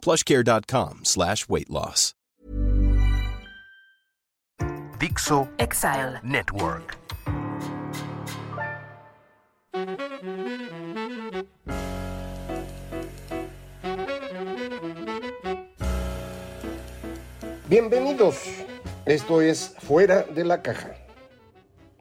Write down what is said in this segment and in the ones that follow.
plushcare.com slash weight loss. Dixo Exile. Network. Bienvenidos. Esto es Fuera de la Caja.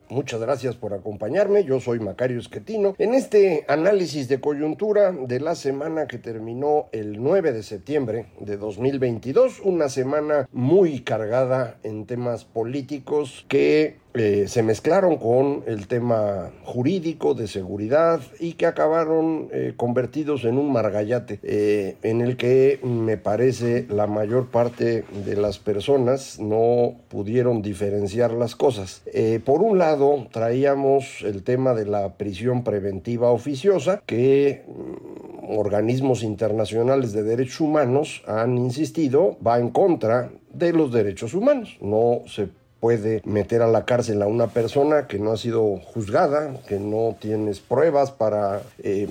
Muchas gracias por acompañarme. Yo soy Macario Esquetino. En este análisis de coyuntura de la semana que terminó el 9 de septiembre de 2022, una semana muy cargada en temas políticos que eh, se mezclaron con el tema jurídico de seguridad y que acabaron eh, convertidos en un margallate eh, en el que me parece la mayor parte de las personas no pudieron diferenciar las cosas. por un lado traíamos el tema de la prisión preventiva oficiosa que mm, organismos internacionales de derechos humanos han insistido va en contra de los derechos humanos. No se puede meter a la cárcel a una persona que no ha sido juzgada, que no tienes pruebas para eh,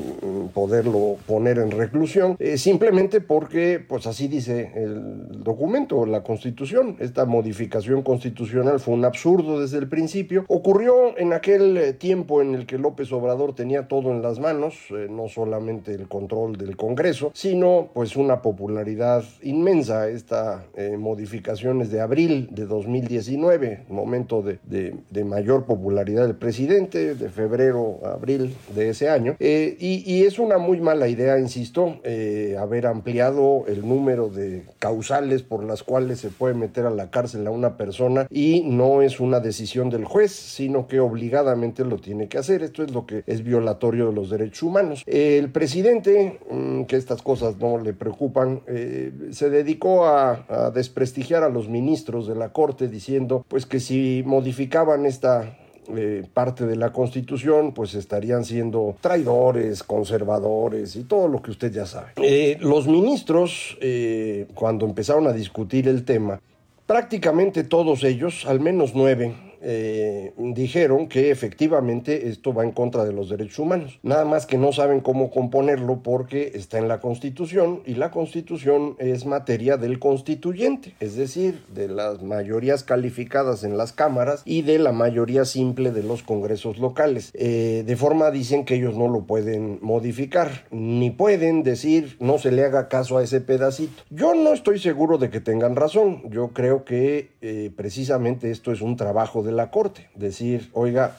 poderlo poner en reclusión, eh, simplemente porque, pues así dice el documento, la constitución. Esta modificación constitucional fue un absurdo desde el principio. Ocurrió en aquel eh, tiempo en el que López Obrador tenía todo en las manos, no solamente el control del Congreso, sino pues una popularidad inmensa. Esta modificación es de abril de 2019 momento de, mayor popularidad del presidente, de febrero a abril de ese año. Eh, y, es una muy mala idea, insisto, eh, haber ampliado el número de causales por las cuales se puede meter a la cárcel a una persona y no es una decisión del juez, sino que obligadamente lo tiene que hacer. Esto es lo que es violatorio de los derechos humanos. el presidente, mm, que estas cosas no le preocupan, eh, se dedicó a, a desprestigiar a los ministros de la Corte diciendo pues que si modificaban esta eh, parte de la Constitución, pues estarían siendo traidores, conservadores y todo lo que usted ya sabe. Eh, los ministros, eh, cuando empezaron a discutir el tema, prácticamente todos ellos, al menos nueve, eh, dijeron que efectivamente esto va en contra de los derechos humanos. Nada más que no saben cómo componerlo porque está en la Constitución y la Constitución es materia del constituyente, es decir, de las mayorías calificadas en las cámaras y de la mayoría simple de los congresos locales. Eh, de forma dicen que ellos no lo pueden modificar, ni pueden decir no se le haga caso a ese pedacito. Yo no estoy seguro de que tengan razón. Yo creo que eh, precisamente esto es un trabajo de de la Corte. Decir, oiga,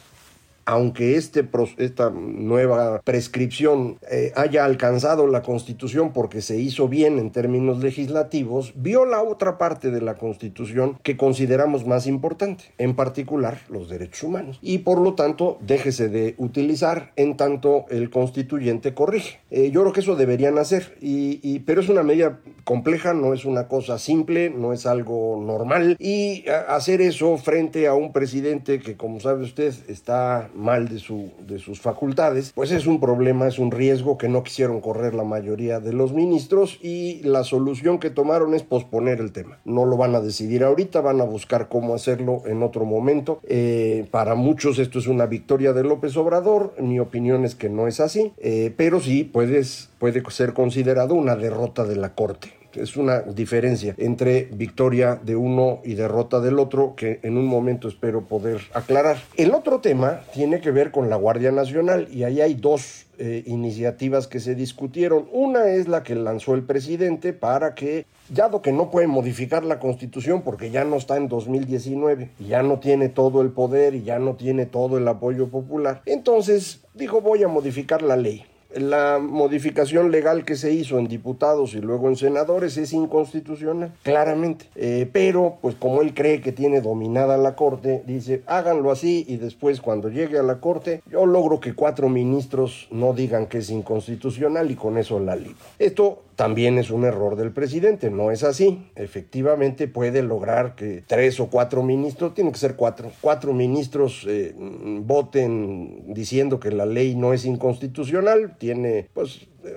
aunque este, esta nueva prescripción eh, haya alcanzado la Constitución porque se hizo bien en términos legislativos, viola otra parte de la Constitución que consideramos más importante, en particular los derechos humanos. Y por lo tanto, déjese de utilizar en tanto el constituyente corrige. Eh, yo creo que eso deberían hacer, y, pero es una medida compleja, no es una cosa simple, no es algo normal, y hacer eso frente a un presidente que, como sabe usted, está mal de, su, de sus facultades, pues es un problema, es un riesgo que no quisieron correr la mayoría de los ministros y la solución que tomaron es posponer el tema. No lo van a decidir ahorita, van a buscar cómo hacerlo en otro momento. Eh, para muchos esto es una victoria de López Obrador, mi opinión es que no es así, eh, pero sí puedes, puede ser considerado una derrota de la Corte es una diferencia entre victoria de uno y derrota del otro que en un momento espero poder aclarar. El otro tema tiene que ver con la Guardia Nacional y ahí hay dos eh, iniciativas que se discutieron. Una es la que lanzó el presidente para que, dado que no puede modificar la constitución porque ya no está en 2019 y ya no tiene todo el poder y ya no tiene todo el apoyo popular, entonces dijo voy a modificar la ley la modificación legal que se hizo en diputados y luego en senadores es inconstitucional, claramente. Eh, pero, pues como él cree que tiene dominada la Corte, dice, háganlo así y después cuando llegue a la Corte, yo logro que cuatro ministros no digan que es inconstitucional y con eso la libro. Esto también es un error del presidente, no es así. Efectivamente puede lograr que tres o cuatro ministros, tienen que ser cuatro, cuatro ministros eh, voten diciendo que la ley no es inconstitucional, tiene pues eh,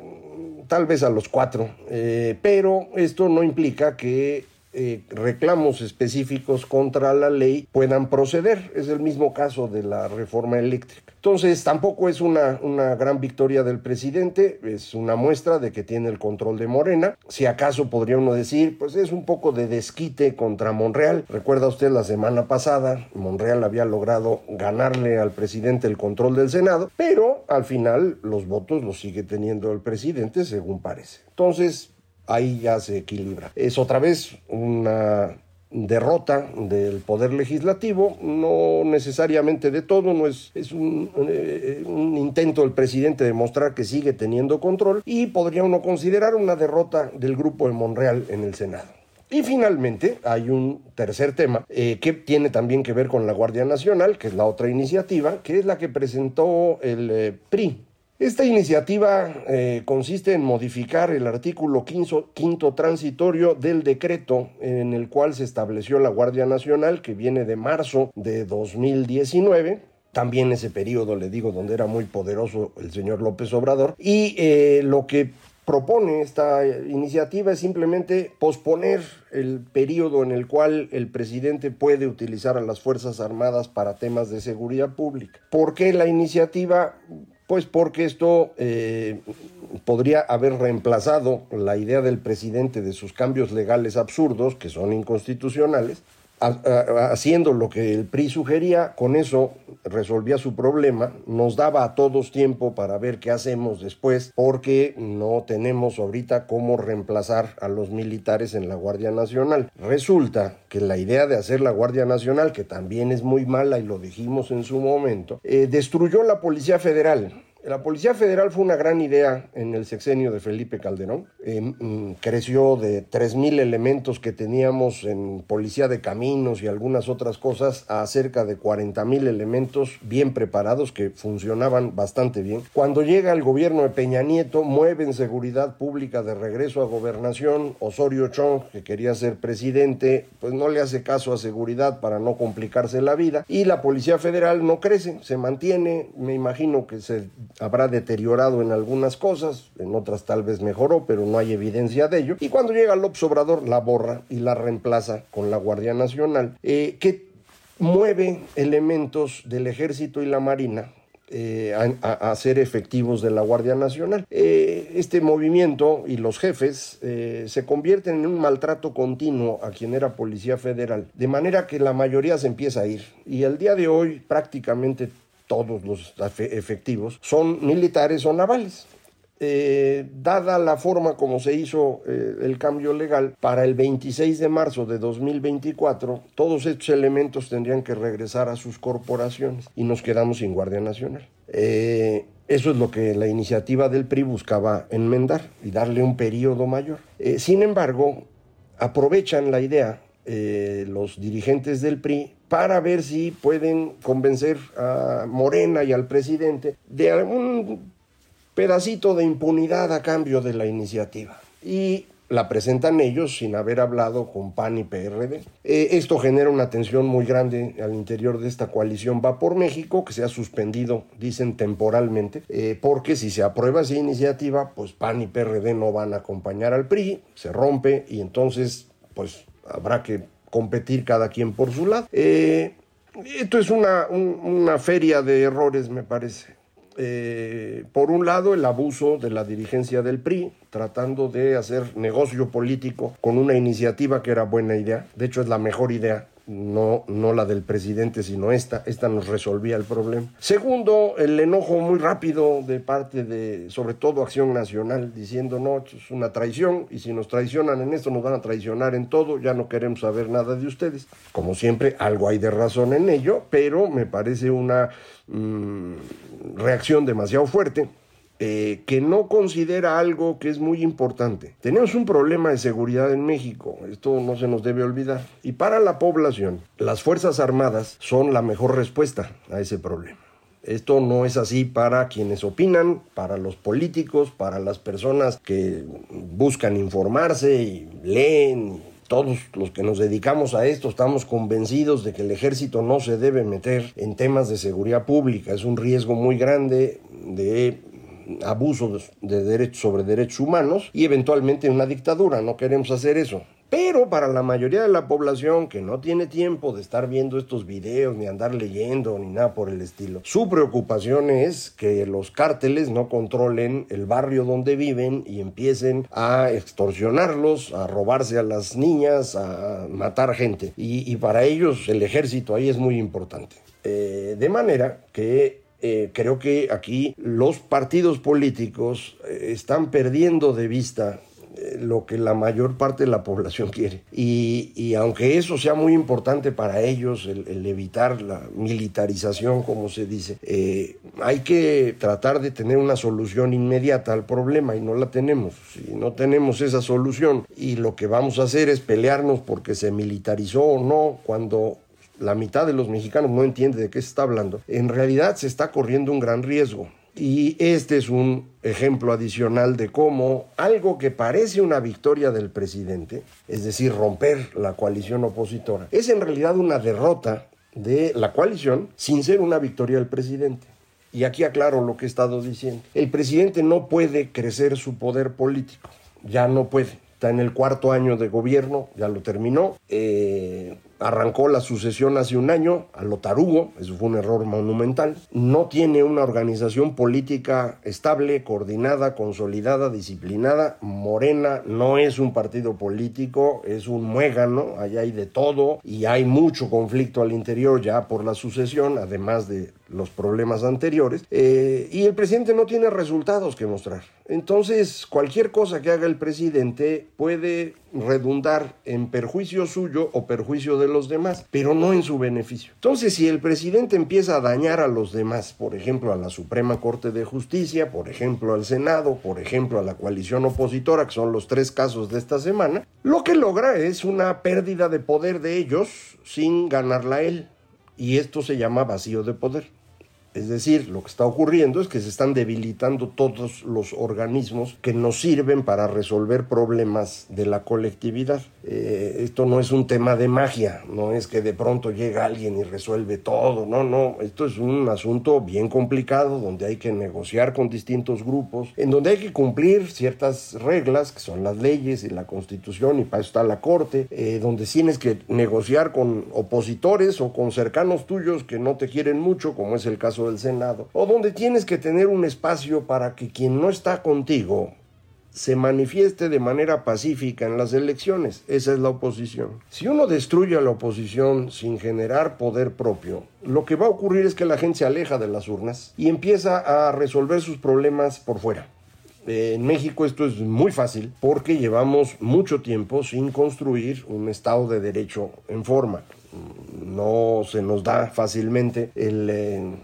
tal vez a los cuatro, eh, pero esto no implica que eh, reclamos específicos contra la ley puedan proceder. Es el mismo caso de la reforma eléctrica. Entonces, tampoco es una, una gran victoria del presidente, es una muestra de que tiene el control de Morena. Si acaso podría uno decir, pues es un poco de desquite contra Monreal. Recuerda usted la semana pasada, Monreal había logrado ganarle al presidente el control del Senado, pero al final los votos los sigue teniendo el presidente, según parece. Entonces, ahí ya se equilibra. Es otra vez una derrota del poder legislativo, no necesariamente de todo, no es, es un, eh, un, intento del presidente de mostrar que sigue teniendo control y podría uno considerar una derrota del grupo de Monreal en el Senado. Y finalmente hay un tercer tema eh, que tiene también que ver con la Guardia Nacional, que es la otra iniciativa, que es la que presentó el eh, PRI, esta iniciativa eh, consiste en modificar el artículo quinto, transitorio del decreto en el cual se estableció la Guardia Nacional, que viene de marzo de 2019. También ese periodo, le digo, donde era muy poderoso el señor López Obrador. Y eh, lo que propone esta iniciativa es simplemente posponer el periodo en el cual el presidente puede utilizar a las Fuerzas Armadas para temas de seguridad pública. ¿Por qué la iniciativa? Pues porque esto eh, podría haber reemplazado la idea del presidente de sus cambios legales absurdos, que son inconstitucionales, haciendo lo que el PRI sugería, con eso resolvía su problema, nos daba a todos tiempo para ver qué hacemos después, porque no tenemos ahorita cómo reemplazar a los militares en la Guardia Nacional. Resulta que la idea de hacer la Guardia Nacional, que también es muy mala y lo dijimos en su momento, eh, destruyó la Policía Federal la Policía Federal fue una gran idea en el sexenio de Felipe Calderón. Eh, mm, creció de 3.000 elementos que teníamos en Policía de Caminos y algunas otras cosas a cerca de 40.000 elementos bien preparados que funcionaban bastante bien. Cuando llega el gobierno de Peña Nieto, mueven seguridad pública de regreso a gobernación. Osorio Chong, que quería ser presidente, pues no le hace caso a seguridad para no complicarse la vida. Y la Policía Federal no crece, se mantiene. Me imagino que se habrá deteriorado en algunas cosas, en otras tal vez mejoró, pero no hay evidencia de ello. Y cuando llega López Obrador, la borra y la reemplaza con la Guardia Nacional, eh, que mueve elementos del ejército y la marina eh, a, ser efectivos de la Guardia Nacional. Eh, este movimiento y los jefes se convierten en un maltrato continuo a quien era Policía Federal, de manera que la mayoría se empieza a ir. Y el día de hoy prácticamente todos los efectivos, son militares o navales. Eh, dada la forma como se hizo eh, el cambio legal, para el 26 de marzo de 2024, todos estos elementos tendrían que regresar a sus corporaciones y nos quedamos sin Guardia Nacional. Eh, eso es lo que la iniciativa del PRI buscaba enmendar y darle un periodo mayor. sin embargo, aprovechan la idea los dirigentes del PRI para ver si pueden convencer a Morena y al presidente de algún pedacito de impunidad a cambio de la iniciativa. Y la presentan ellos sin haber hablado con PAN y PRD. Eh, esto genera una tensión muy grande al interior de esta coalición Va por México, que se ha suspendido, dicen temporalmente, eh, porque si se aprueba esa iniciativa, pues PAN y PRD no van a acompañar al PRI, se rompe y entonces pues habrá que competir cada quien por su lado. Eh, esto es una, una, feria de errores, me parece. Eh, por un lado, el abuso de la dirigencia del PRI, tratando de hacer negocio político con una iniciativa que era buena idea. De hecho, es la mejor idea no, no la del presidente, sino esta. Esta nos resolvía el problema. Segundo, el enojo muy rápido de parte de, sobre todo, Acción Nacional, diciendo, no, esto es una traición, y si nos traicionan en esto, nos van a traicionar en todo, ya no queremos saber nada de ustedes. Como siempre, algo hay de razón en ello, pero me parece una mm, reacción demasiado fuerte eh, que no considera algo que es muy importante. Tenemos un problema de seguridad en México, esto no se nos debe olvidar. Y para la población, las Fuerzas Armadas son la mejor respuesta a ese problema. Esto no es así para quienes opinan, para los políticos, para las personas que buscan informarse y leen. Todos los que nos dedicamos a esto estamos convencidos de que el ejército no se debe meter en temas de seguridad pública. Es un riesgo muy grande de abuso de derechos sobre derechos humanos y eventualmente una dictadura. No queremos hacer eso. Pero para la mayoría de la población que no tiene tiempo de estar viendo estos videos, ni andar leyendo, ni nada por el estilo, su preocupación es que los cárteles no controlen el barrio donde viven y empiecen a extorsionarlos, a robarse a las niñas, a matar gente. Y, para ellos el ejército ahí es muy importante. Eh, de manera que eh, creo que aquí los partidos políticos eh, están perdiendo de vista lo que la mayor parte de la población quiere. Y, aunque eso sea muy importante para ellos, el, evitar la militarización, como se dice, eh, hay que tratar de tener una solución inmediata al problema y no la tenemos. Si no tenemos esa solución y lo que vamos a hacer es pelearnos porque se militarizó o no, cuando la mitad de los mexicanos no entiende de qué se está hablando, en realidad se está corriendo un gran riesgo. Y este es un ejemplo adicional de cómo algo que parece una victoria del presidente, es decir, romper la coalición opositora, es en realidad una derrota de la coalición sin ser una victoria del presidente. Y aquí aclaro lo que he estado diciendo. El presidente no puede crecer su poder político, ya no puede. Está en el cuarto año de gobierno, ya lo terminó. Eh, arrancó la sucesión hace un año a lo tarugo, eso fue un error monumental. No tiene una organización política estable, coordinada, consolidada, disciplinada. Morena no es un partido político, es un muégano, allá hay de todo y hay mucho conflicto al interior ya por la sucesión, además de los problemas anteriores, eh, y el presidente no tiene resultados que mostrar. Entonces, cualquier cosa que haga el presidente puede redundar en perjuicio suyo o perjuicio de los demás, pero no en su beneficio. Entonces, si el presidente empieza a dañar a los demás, por ejemplo, a la Suprema Corte de Justicia, por ejemplo, al Senado, por ejemplo, a la coalición opositora, que son los tres casos de esta semana, lo que logra es una pérdida de poder de ellos sin ganarla él. Y esto se llama vacío de poder. Es decir, lo que está ocurriendo es que se están debilitando todos los organismos que nos sirven para resolver problemas de la colectividad. Eh, esto no es un tema de magia, no es que de pronto llega alguien y resuelve todo, no, no, esto es un asunto bien complicado donde hay que negociar con distintos grupos, en donde hay que cumplir ciertas reglas que son las leyes y la constitución y para eso está la corte, eh, donde tienes que negociar con opositores o con cercanos tuyos que no te quieren mucho, como es el caso del Senado, o donde tienes que tener un espacio para que quien no está contigo se manifieste de manera pacífica en las elecciones. Esa es la oposición. Si uno destruye a la oposición sin generar poder propio, lo que va a ocurrir es que la gente se aleja de las urnas y empieza a resolver sus problemas por fuera. En México esto es muy fácil porque llevamos mucho tiempo sin construir un Estado de Derecho en forma. No se nos da fácilmente el... Eh,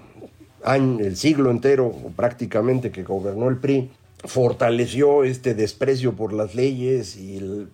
el siglo entero prácticamente que gobernó el PRI, fortaleció este desprecio por las leyes y el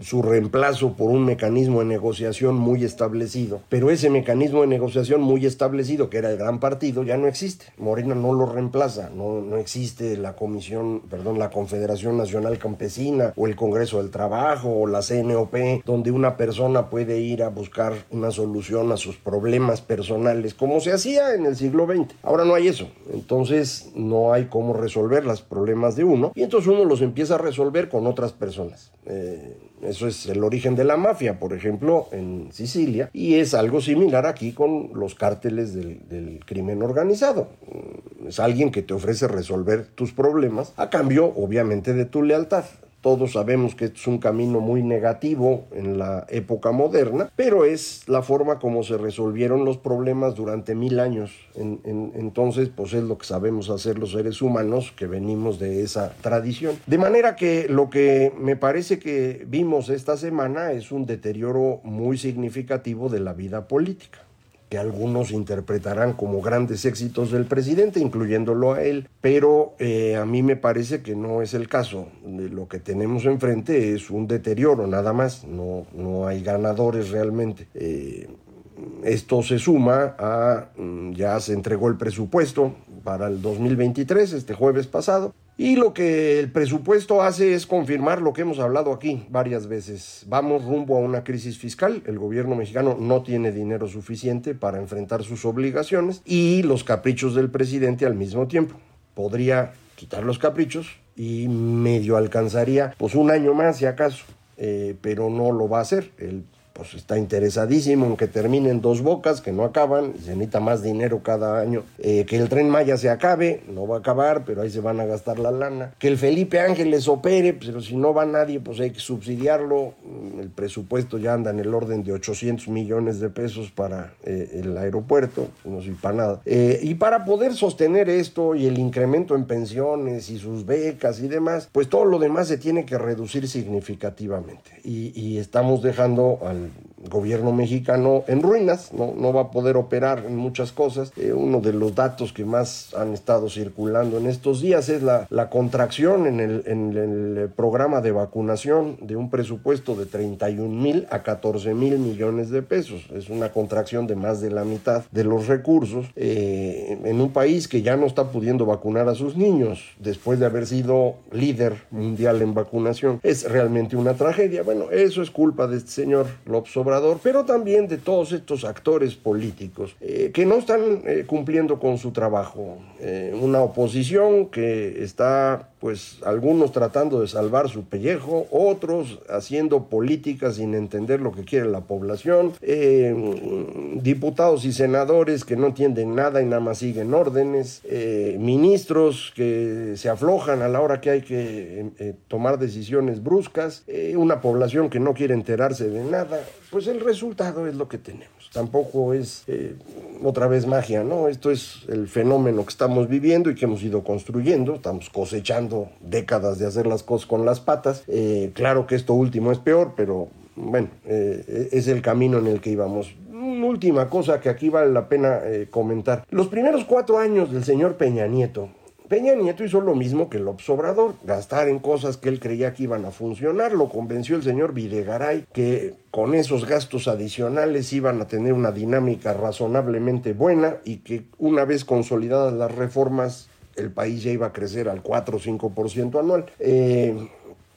su reemplazo por un mecanismo de negociación muy establecido. Pero ese mecanismo de negociación muy establecido, que era el gran partido, ya no existe. Morena no lo reemplaza, no, no existe la Comisión, perdón, la Confederación Nacional Campesina o el Congreso del Trabajo o la CNOP, donde una persona puede ir a buscar una solución a sus problemas personales, como se hacía en el siglo XX. Ahora no hay eso, entonces no hay cómo resolver los problemas de uno y entonces uno los empieza a resolver con otras personas. Eh, eso es el origen de la mafia, por ejemplo, en Sicilia, y es algo similar aquí con los cárteles del, crimen organizado. Mm, es alguien que te ofrece resolver tus problemas a cambio, obviamente, de tu lealtad. Todos sabemos que es un camino muy negativo en la época moderna, pero es la forma como se resolvieron los problemas durante mil años. entonces, pues es lo que sabemos hacer los seres humanos que venimos de esa tradición. De manera que lo que me parece que vimos esta semana es un deterioro muy significativo de la vida política que algunos interpretarán como grandes éxitos del presidente, incluyéndolo a él, pero eh, a mí me parece que no es el caso. Lo que tenemos enfrente es un deterioro, nada más, no, no hay ganadores realmente. Eh, esto se suma a, mm, ya se entregó el presupuesto para el 2023, este jueves pasado, y lo que el presupuesto hace es confirmar lo que hemos hablado aquí varias veces. Vamos rumbo a una crisis fiscal, el gobierno mexicano no tiene dinero suficiente para enfrentar sus obligaciones y los caprichos del presidente al mismo tiempo. Podría quitar los caprichos y medio alcanzaría pues un año más si acaso, eh, pero no lo va a hacer. El pues está interesadísimo en que terminen dos bocas que no acaban, se necesita más dinero cada año, eh, que el tren Maya se acabe, no va a acabar, pero ahí se van a gastar la lana, que el Felipe Ángeles opere, pero si no va nadie, pues hay que subsidiarlo, el presupuesto ya anda en el orden de 800 millones de pesos para eh, el aeropuerto, no soy para nada, eh, y para poder sostener esto y el incremento en pensiones y sus becas y demás, pues todo lo demás se tiene que reducir significativamente, y, y estamos dejando al gobierno mexicano en ruinas, no, no va a poder operar en muchas cosas. Eh, uno de los datos que más han estado circulando en estos días es la, la contracción en el, en el, programa de vacunación de un presupuesto de 31 mil a 14 mil millones de pesos. Es una contracción de más de la mitad de los recursos eh, en un país que ya no está pudiendo vacunar a sus niños después de haber sido líder mundial en vacunación. Es realmente una tragedia. Bueno, eso es culpa de este señor López Obrador, pero también de todos estos actores políticos eh, que no están eh, cumpliendo con su trabajo. Eh, una oposición que está, pues, algunos tratando de salvar su pellejo, otros haciendo políticas sin entender lo que quiere la población, diputados y senadores que no entienden nada y nada más siguen órdenes, ministros que se aflojan a la hora que hay que tomar decisiones bruscas, una población que no quiere enterarse de nada pues el resultado es lo que tenemos. Tampoco es eh, otra vez magia, ¿no? Esto es el fenómeno que estamos viviendo y que hemos ido construyendo. Estamos cosechando décadas de hacer las cosas con las patas. Eh, claro que esto último es peor, pero bueno, eh, es el camino en el que íbamos. Una última cosa que aquí vale la pena comentar. Los primeros cuatro años del señor Peña Nieto, Peña Nieto hizo lo mismo que López Obrador, gastar en cosas que él creía que iban a funcionar. Lo convenció el señor Videgaray que con esos gastos adicionales iban a tener una dinámica razonablemente buena y que una vez consolidadas las reformas el país ya iba a crecer al 4 o 5% anual. Eh,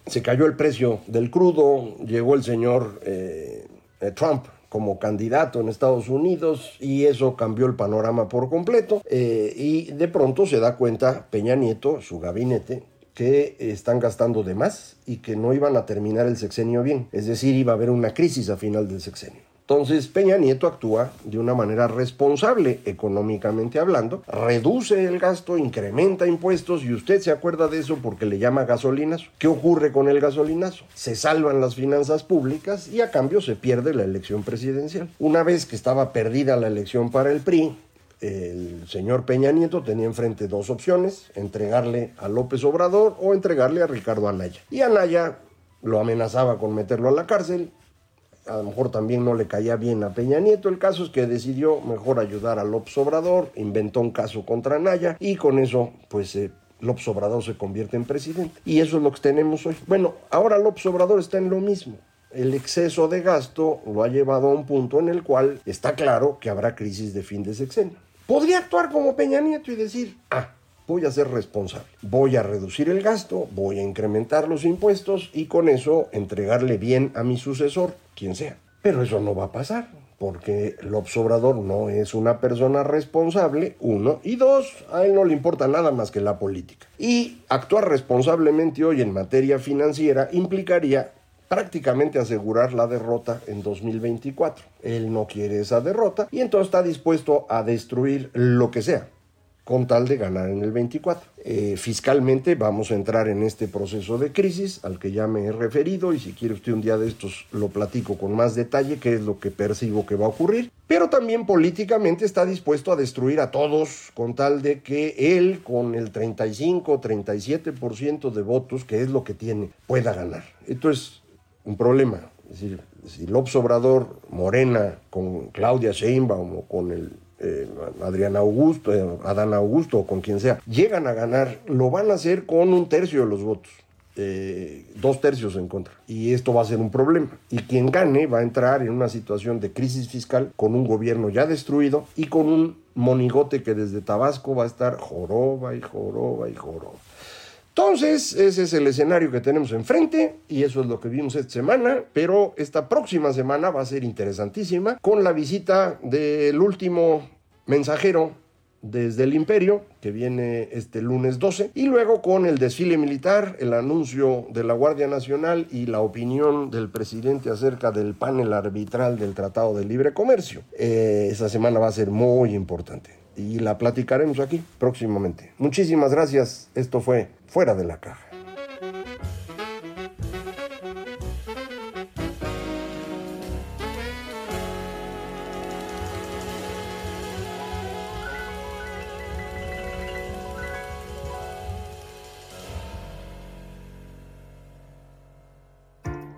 se cayó el precio del crudo, llegó el señor eh, Trump como candidato en Estados Unidos y eso cambió el panorama por completo eh, y de pronto se da cuenta Peña Nieto, su gabinete, que están gastando de más y que no iban a terminar el sexenio bien, es decir, iba a haber una crisis a final del sexenio. Entonces Peña Nieto actúa de una manera responsable económicamente hablando, reduce el gasto, incrementa impuestos y usted se acuerda de eso porque le llama gasolinazo. ¿Qué ocurre con el gasolinazo? Se salvan las finanzas públicas y a cambio se pierde la elección presidencial. Una vez que estaba perdida la elección para el PRI, el señor Peña Nieto tenía enfrente dos opciones, entregarle a López Obrador o entregarle a Ricardo Anaya. Y Anaya lo amenazaba con meterlo a la cárcel, a lo mejor también no le caía bien a Peña Nieto. El caso es que decidió mejor ayudar a López Obrador, inventó un caso contra Naya y con eso, pues eh, López Obrador se convierte en presidente. Y eso es lo que tenemos hoy. Bueno, ahora López Obrador está en lo mismo. El exceso de gasto lo ha llevado a un punto en el cual está claro que habrá crisis de fin de sexenio. Podría actuar como Peña Nieto y decir, ah, voy a ser responsable. Voy a reducir el gasto, voy a incrementar los impuestos y con eso entregarle bien a mi sucesor, quien sea. Pero eso no va a pasar, porque López Obrador no es una persona responsable, uno, y dos, a él no le importa nada más que la política. Y actuar responsablemente hoy en materia financiera implicaría prácticamente asegurar la derrota en 2024. Él no quiere esa derrota y entonces está dispuesto a destruir lo que sea con tal de ganar en el 24. Eh, fiscalmente vamos a entrar en este proceso de crisis al que ya me he referido y si quiere usted un día de estos lo platico con más detalle qué es lo que percibo que va a ocurrir. Pero también políticamente está dispuesto a destruir a todos con tal de que él con el 35-37% de votos, que es lo que tiene, pueda ganar. Esto es un problema. Es decir, si López Obrador, Morena, con Claudia Sheinbaum o con el eh, Adrián Augusto, eh, Adán Augusto o con quien sea, llegan a ganar, lo van a hacer con un tercio de los votos. eh, dos tercios en contra. Y esto va a ser un problema. Y quien gane va a entrar en una situación de crisis fiscal con un gobierno ya destruido y con un monigote que desde Tabasco va a estar joroba y joroba y joroba. Entonces, ese es el escenario que tenemos enfrente y eso es lo que vimos esta semana, pero esta próxima semana va a ser interesantísima con la visita del último mensajero desde el imperio, que viene este lunes 12, y luego con el desfile militar, el anuncio de la Guardia Nacional y la opinión del presidente acerca del panel arbitral del Tratado de Libre Comercio. Eh, esa semana va a ser muy importante y la platicaremos aquí próximamente. Muchísimas gracias. Esto fue Fuera de la Caja.